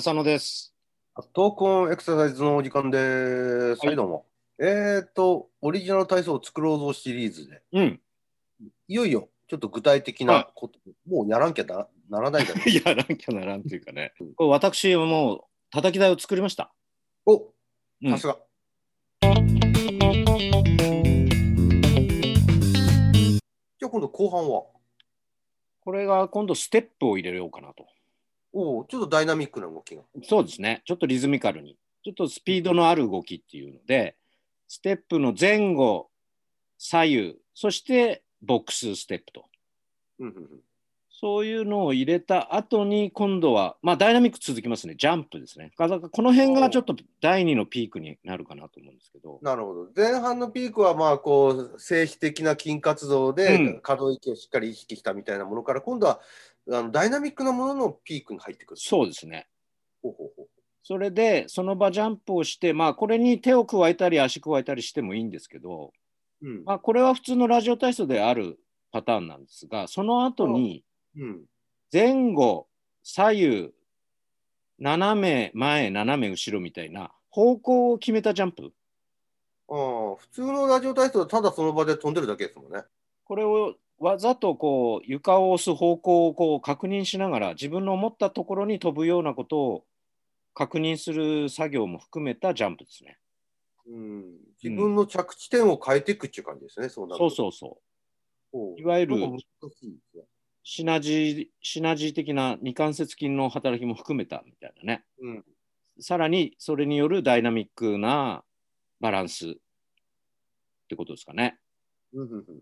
浅野です。トークオンエクササイズのお時間です。はいはい、どうも。えっ、と、オリジナル体操を作ろうぞシリーズで、うん。いよいよちょっと具体的なこと、もうやらんきゃなならないじゃない やらんきゃならんというかね。これ私はもう叩き台を作りました。おうんさすが。じゃあ今度後半は？これが今度ステップを入れようかなと。おちょっとダイナミックな動きが。そうですね。ちょっとリズミカルに。ちょっとスピードのある動きっていうので、ステップの前後、左右、そしてボックスステップと。うんうんうんそういうのを入れた後に今度は、まあダイナミック続きますね。ジャンプですね。だからこの辺がちょっと第二のピークになるかなと思うんですけど。なるほど。前半のピークは、まあ、こう、静止的な筋活動で、うん可動域をしっかり意識したみたいなものから、今度はあのダイナミックなもののピークに入ってくる。そうですね。ほうほうほうそれでその場ジャンプをして、まあ、これに手を加えたり足加えたりしてもいいんですけど、うんまあ、これは普通のラジオ体操であるパターンなんですがその後にうん前後左右斜め前斜め後ろみたいな方向を決めたジャンプああ普通のラジオ体操はただその場で飛んでるだけですもんね。これをわざとこう床を押す方向をこう確認しながら自分の思ったところに飛ぶようなことを確認する作業も含めたジャンプですね。うん、自分の着地点を変えていくっていう感じですね、そうなそうそうそう。いわゆる。シナジーシナジー的な二関節筋の働きも含めたみたいなね。うんさらにそれによるダイナミックなバランスってことですかね。うんうんうん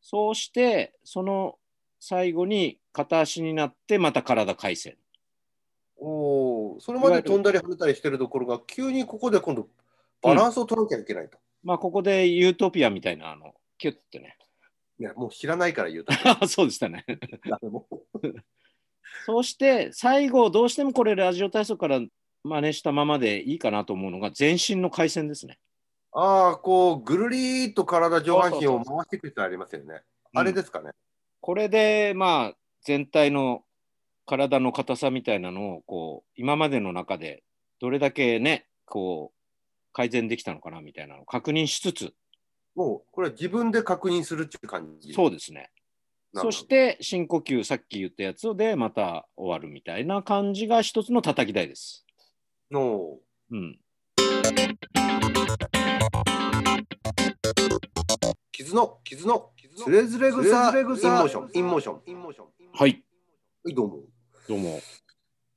そうして、その最後に片足になってまた体回旋。おーそれまで飛んだり跳ねたりしてるところが、急にここで今度、バランスを取らなきゃいけないと。まあここでユートピアみたいなあのキュッてね。いや、もう知らないから言うと。そうでしたね。そうして最後どうしてもこれラジオ体操から真似したままでいいかなと思うのが全身の回旋ですね。ああ、こう、ぐるりと体上半身を回していくってありますよね。あれですかね。これでまあ全体の体の硬さみたいなのをこう今までの中でどれだけねこう改善できたのかなみたいなのを確認しつつもう、これは自分で確認するっていう感じ？そうですねそして深呼吸さっき言ったやつでまた終わるみたいな感じが一つの叩き台です。の、うん、 kizuの、 kizuの、徒然草、 in motion、in motion、in mo tion。はいはい、どうも。どうも。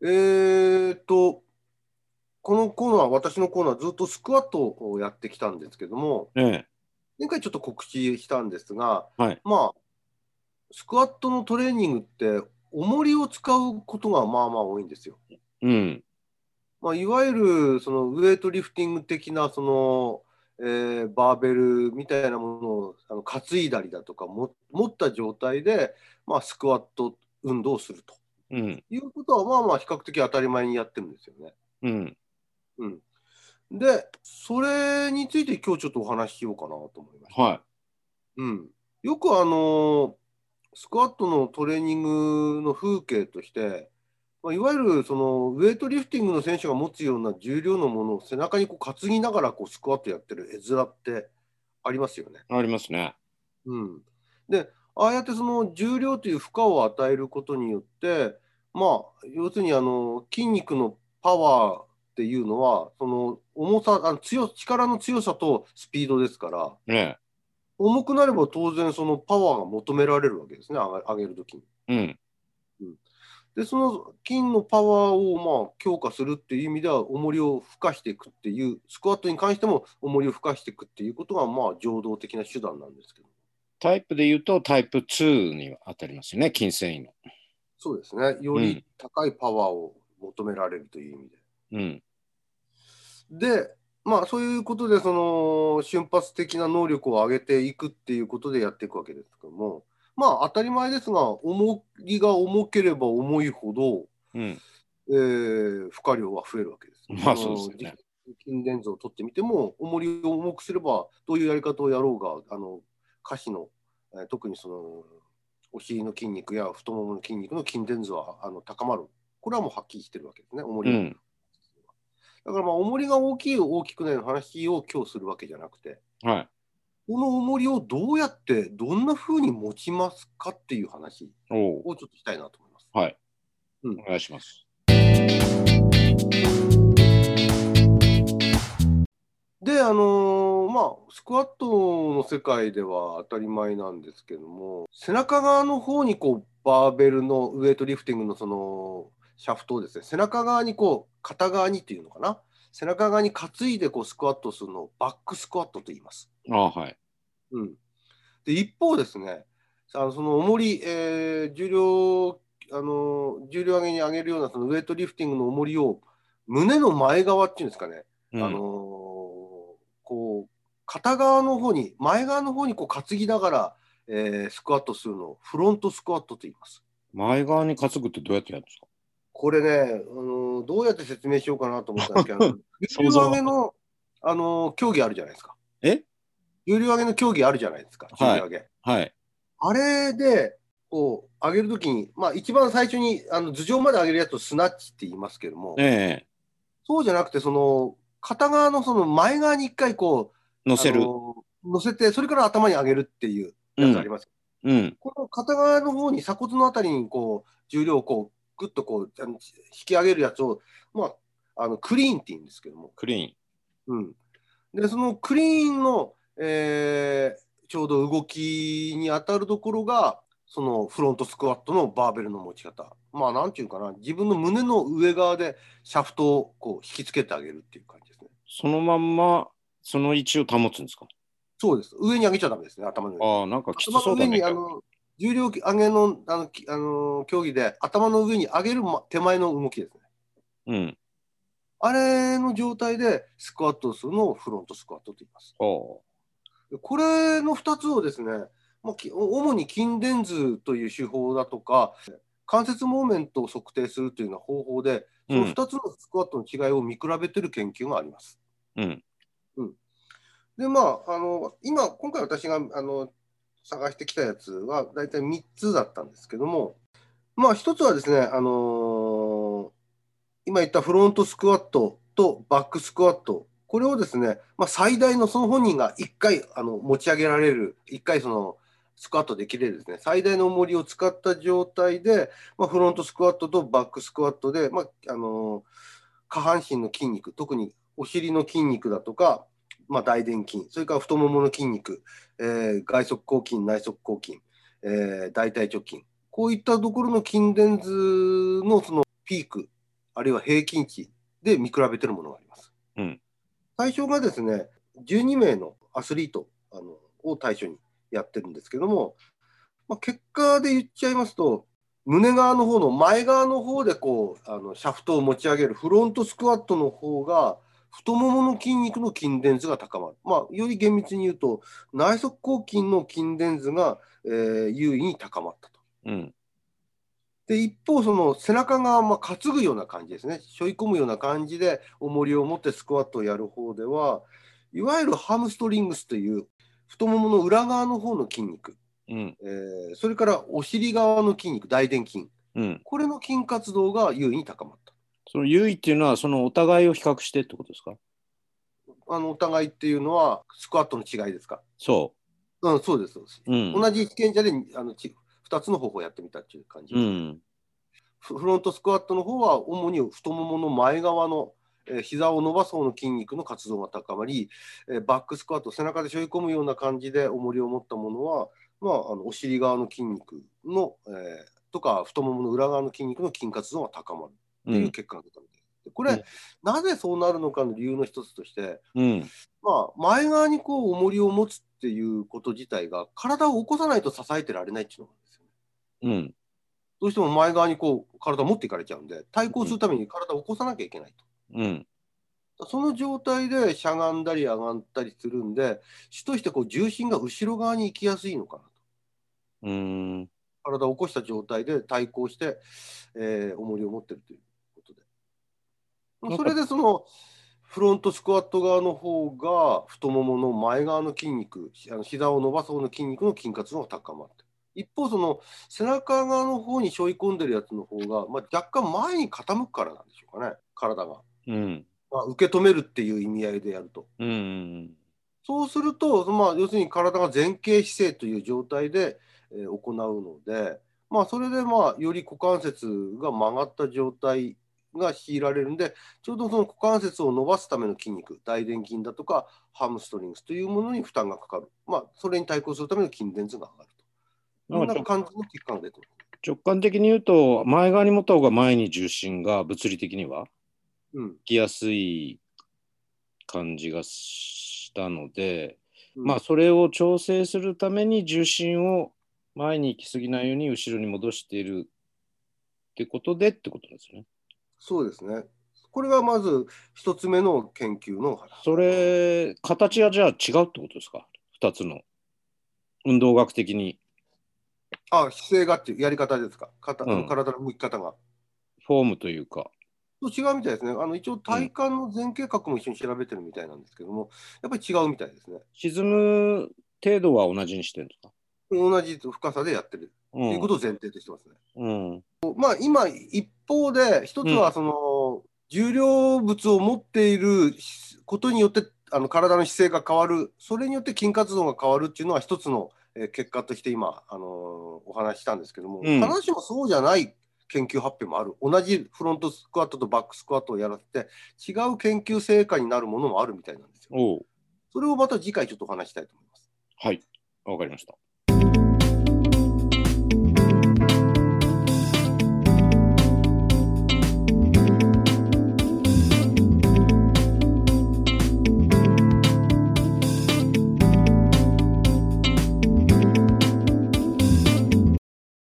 えーっと、このコーナー、私のコーナー、ずっとスクワットをやってきたんですけども、ええ前回ちょっと告知したんですが、はいまあ、スクワットのトレーニングって、重りを使うことがまあまあ多いんですよ。うんまあ、いわゆるそのウェイトリフティング的なその、えーバーベルみたいなものをあの担いだりだとかも持った状態で、まあ、スクワット運動をすると。うん。いうことはまあまあ比較的当たり前にやってるんですよね。うん。うん、でそれについて今日ちょっとお話ししようかなと思いました。はうん、よくあのスクワットのトレーニングの風景として、まあ、いわゆるそのウェイトリフティングの選手が持つような重量のものを背中にこう担ぎながらこうスクワットやってる絵面ってありますよね。いありますね。うん、でああやってその重量という負荷を与えることによってまあ要するにあの筋肉のパワーっていうのはその重さあの強力の強さとスピードですから。ね重くなれば当然そのパワーが求められるわけですね、上げ上げるときに。うんで、その筋のパワーをまあ強化するっていう意味では、重りを付加していくっていう、スクワットに関しても重りを付加していくっていうことがまあ情動的な手段なんですけど。タイプで言うとタイプ2に当たりますよね筋繊維の。そうですね、より高いパワーを求められるという意味で。うんで、まあそういうことで、その瞬発的な能力を上げていくっていうことでやっていくわけですけども、まあ当たり前ですが、重りが重ければ重いほど、うんえー負荷量は増えるわけです。まあそうですよね筋電図を取ってみても、重りを重くすれば、どういうやり方をやろうが、あの下肢の、えー特にそのお尻の筋肉や太ももの筋肉の筋電図はあの高まるこれはもうはっきりしてるわけですね、重りが。うん。だからまあ重りが大きい大きくないの話を今日するわけじゃなくて、はい。この重りをどうやってどんな風に持ちますかっていう話。をちょっとしたいなと思います。はい。うんお願いします。で、あのーまあ、スクワットの世界では当たり前なんですけども、背中側の方にこうバーベルのウエイトリフティングのそのシャフトをですね、背中側にこう、片側にっていうのかな、背中側に担いでこうスクワットするのをバックスクワットと言います。ああ、はい。うん、で一方ですね、あのその重り、えー重量、あの重量上げに上げるようなそのウエイトリフティングの重りを胸の前側っていうんですかね、うん、あのーこう片側の方に前側の方にこう担ぎながら、えースクワットするのをフロントスクワットと言います。前側に担ぐってどうやってやるんですか？これね、あのーどうやって説明しようかなと思ったんですけど、重量上げの、あのー競技あるじゃないですか。え？重量上げの競技あるじゃないですか。重量上げ。はい。あれで、こう、上げるときに、まあ、一番最初に、あの頭上まで上げるやつをスナッチって言いますけども、ええそうじゃなくて、その、片側のその前側に一回こう、乗せる乗せて、それから頭に上げるっていうやつあります。うん。この片側の方に鎖骨のあたりにこう重量をこうぐっとこう引き上げるやつを、まあ、あのクリーンって言うんですけども、クリーン。うん、でそのクリーンの、えーちょうど動きに当たるところがそのフロントスクワットのバーベルの持ち方。まあなんていうかな。自分の胸の上側でシャフトをこう引きつけてあげるっていう感じですね。そのまんま、その位置を保つんですか？そうです。上に上げちゃダメですね頭の上に。ああ、なんかきつそうだね。にあの重量上げのあのきあの競技で頭の上に上げるま手前の動きですね。うん。あれの状態でスクワットをするのをフロントスクワットと言います。これの2つをですね、まあ、き主に筋電図という手法だとか関節モーメントを測定するというような方法でその2つのスクワットの違いを見比べてる研究があります。うん。でまあ、あの今、今回私があの探してきたやつは大体3つだったんですけども、まあ、1つはですね、あのー今言ったフロントスクワットとバックスクワット、これをですね、まあ、最大のその本人が1回あの持ち上げられる、1回そのスクワットできれるですね、最大の重りを使った状態で、まあ、フロントスクワットとバックスクワットで、まああのー下半身の筋肉、特にお尻の筋肉だとか、まあ、大臀筋、それから太ももの筋肉、えー外側広筋、内側広筋、えー大腿直筋、こういったところの筋電図のそのピーク、あるいは平均値で見比べてるものがあります。うん対象がですね、12名のアスリートあのを対象にやってるんですけども、まあ、結果で言っちゃいますと、胸側の方の前側の方でこうあのシャフトを持ち上げるフロントスクワットの方が太ももの筋肉の筋電図が高まる。まあ、より厳密に言うと内側広筋の筋電図が、えー優位に高まったと。うん。で一方その背中側まあ担ぐような感じですね背負い込むような感じで重りを持ってスクワットをやる方ではいわゆるハムストリングスという太ももの裏側の方の筋肉、うん。えーそれからお尻側の筋肉大臀筋うん。これの筋活動が優位に高まったその優位っていうのは、そのお互いを比較してってことですか？あのお互いっていうのはスクワットの違いですか？そうんそうですそうです、う。うん。同じ被験者であのち2つの方法をやってみたっていう感じ、うん。フフロントスクワットの方は主に太ももの前側の、えー膝を伸ばす方の筋肉の活動が高まり、えーバックスクワット背中で背負い込むような感じで重りを持ったものは、まあ、あのお尻側の筋肉の、えーとか太ももの裏側の筋肉の筋活動が高まるとう。いうん結果が出たみたいでこれ、うんなぜそうなるのかの理由の一つとして、うん。まあ、前側にこう重りを持つっていうこと自体が体を起こさないと支えてられないっていうのがですよね。うん。どうしても前側にこう体を持っていかれちゃうんで、対抗するために体を起こさなきゃいけないうん。と。その状態でしゃがんだり上がったりするんで、主としてこう重心が後ろ側に行きやすいのかなと。うん。体を起こした状態で対抗して、えー重りを持ってるというそれでそのフロントスクワット側の方が太ももの前側の筋肉、あの膝を伸ばす方の筋肉の筋活動が高まって。一方、その背中側の方に背負い込んでるやつの方が、まあ、若干前に傾くからなんでしょうかね、体が。うん。まあ、受け止めるっていう意味合いでやると。うんうんそうすると、まあ、要するに体が前傾姿勢という状態で、えー行うので、まあ、それで、まあ、より股関節が曲がった状態が強いられるんで、ちょうどその股関節を伸ばすための筋肉、大臀筋だとか、ハムストリングスというものに負担がかかる。まあ、それに対抗するための筋電図が上がると。こんな感じの結果が出てます。直感的に言うと、前側に持った方が前に重心が物理的にはうん。きやすい感じがしたので、うんまあそれを調整するために重心を前に行き過ぎないように後ろに戻しているってことでってことですよね。そうですね。これがまず一つ目の研究の話。それ、形はじゃあ違うってことですか？二つの。運動学的にあ、姿勢がっていうやり方ですか？肩うん体の向き方が。フォームというか。違うみたいですね。あの一応体幹の前傾角も一緒に調べてるみたいなんですけども、やっぱり違うみたいですね。沈む程度は同じにしてるんですか？同じ深さでやってるうというんことを前提としてますね。うん。まあ今一方で一つはその、重量物を持っていることによってあの体の姿勢が変わる、それによって筋活動が変わるっていうのは一つの、えー結果として今、あのーお話ししたんですけども、うん必ずしもそうじゃない研究発表もある。同じフロントスクワットとバックスクワットをやらせて違う研究成果になるものもあるみたいなんですよ。それをまた次回ちょっとお話ししたいと思います。はい。わかりました。